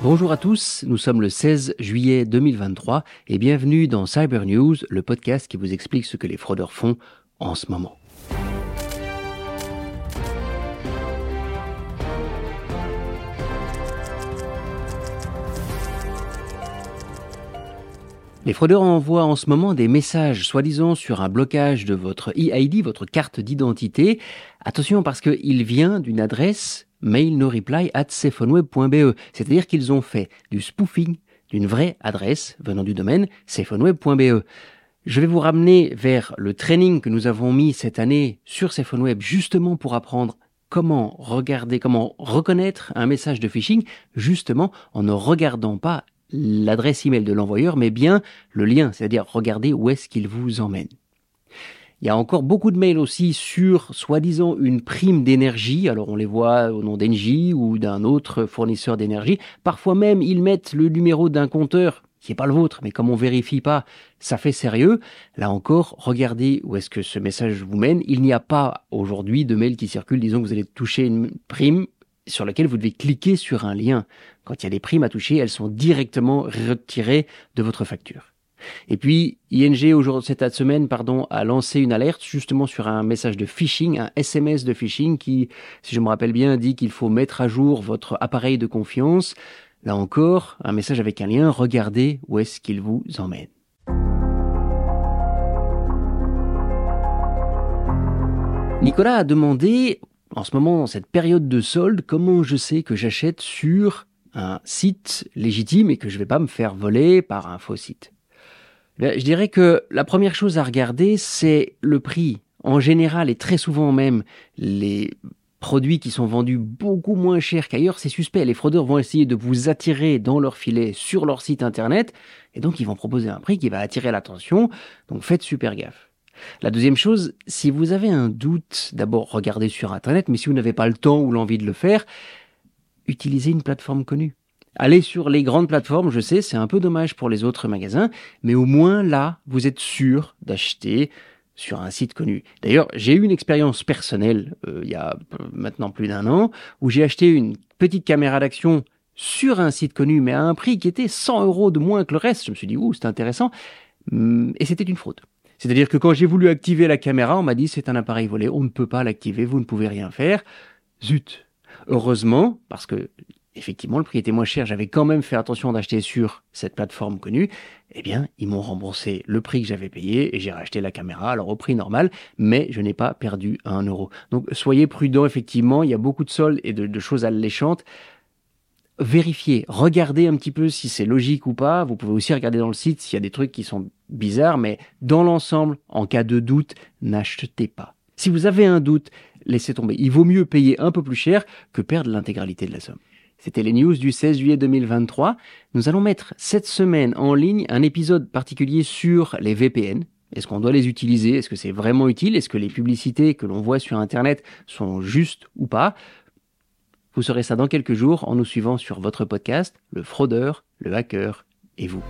Bonjour à tous, nous sommes le 16 juillet 2023 et bienvenue dans Cyber News, le podcast qui vous explique ce que les fraudeurs font en ce moment. Les fraudeurs envoient en ce moment des messages soi-disant sur un blocage de votre EID, votre carte d'identité. Attention parce qu'il vient d'une adresse mail no reply at cephoneWeb.be. C'est-à-dire qu'ils ont fait du spoofing d'une vraie adresse venant du domaine cephoneWeb.be. Je vais vous ramener vers le training que nous avons mis cette année sur Web justement pour apprendre comment regarder, comment reconnaître un message de phishing justement en ne regardant pas l'adresse email de l'envoyeur mais bien le lien, c'est-à-dire regarder où est-ce qu'il vous emmène. Il y a encore beaucoup de mails aussi sur soi-disant une prime d'énergie. Alors on les voit au nom d'Engie ou d'un autre fournisseur d'énergie. Parfois même ils mettent le numéro d'un compteur qui n'est pas le vôtre, mais comme on vérifie pas, ça fait sérieux. Là encore, regardez où est-ce que ce message vous mène. Il n'y a pas aujourd'hui de mail qui circule disons que vous allez toucher une prime sur laquelle vous devez cliquer sur un lien. Quand il y a des primes à toucher, elles sont directement retirées de votre facture. Et puis, ING, aujourd'hui, cette semaine, pardon, a lancé une alerte justement sur un message de phishing, un SMS de phishing qui, si je me rappelle bien, dit qu'il faut mettre à jour votre appareil de confiance. Là encore, un message avec un lien, regardez où est-ce qu'il vous emmène. Nicolas a demandé, en ce moment, dans cette période de solde, comment je sais que j'achète sur un site légitime et que je ne vais pas me faire voler par un faux site. Je dirais que la première chose à regarder, c'est le prix. En général, et très souvent même, les produits qui sont vendus beaucoup moins cher qu'ailleurs, c'est suspect. Les fraudeurs vont essayer de vous attirer dans leur filet sur leur site internet, et donc ils vont proposer un prix qui va attirer l'attention. Donc faites super gaffe. La deuxième chose, si vous avez un doute, d'abord regardez sur internet, mais si vous n'avez pas le temps ou l'envie de le faire, utilisez une plateforme connue. Allez sur les grandes plateformes, je sais, c'est un peu dommage pour les autres magasins, mais au moins là, vous êtes sûr d'acheter sur un site connu. D'ailleurs, j'ai eu une expérience personnelle euh, il y a euh, maintenant plus d'un an où j'ai acheté une petite caméra d'action sur un site connu, mais à un prix qui était 100 euros de moins que le reste. Je me suis dit, ouh, c'est intéressant. Hum, et c'était une fraude. C'est-à-dire que quand j'ai voulu activer la caméra, on m'a dit c'est un appareil volé, on ne peut pas l'activer, vous ne pouvez rien faire. Zut. Heureusement, parce que effectivement, le prix était moins cher, j'avais quand même fait attention d'acheter sur cette plateforme connue, eh bien, ils m'ont remboursé le prix que j'avais payé et j'ai racheté la caméra, alors au prix normal, mais je n'ai pas perdu un euro. Donc, soyez prudents, effectivement, il y a beaucoup de soldes et de, de choses alléchantes. Vérifiez, regardez un petit peu si c'est logique ou pas. Vous pouvez aussi regarder dans le site s'il y a des trucs qui sont bizarres, mais dans l'ensemble, en cas de doute, n'achetez pas. Si vous avez un doute, laissez tomber. Il vaut mieux payer un peu plus cher que perdre l'intégralité de la somme. C'était les news du 16 juillet 2023. Nous allons mettre cette semaine en ligne un épisode particulier sur les VPN. Est-ce qu'on doit les utiliser? Est-ce que c'est vraiment utile? Est-ce que les publicités que l'on voit sur Internet sont justes ou pas? Vous saurez ça dans quelques jours en nous suivant sur votre podcast, le fraudeur, le hacker et vous.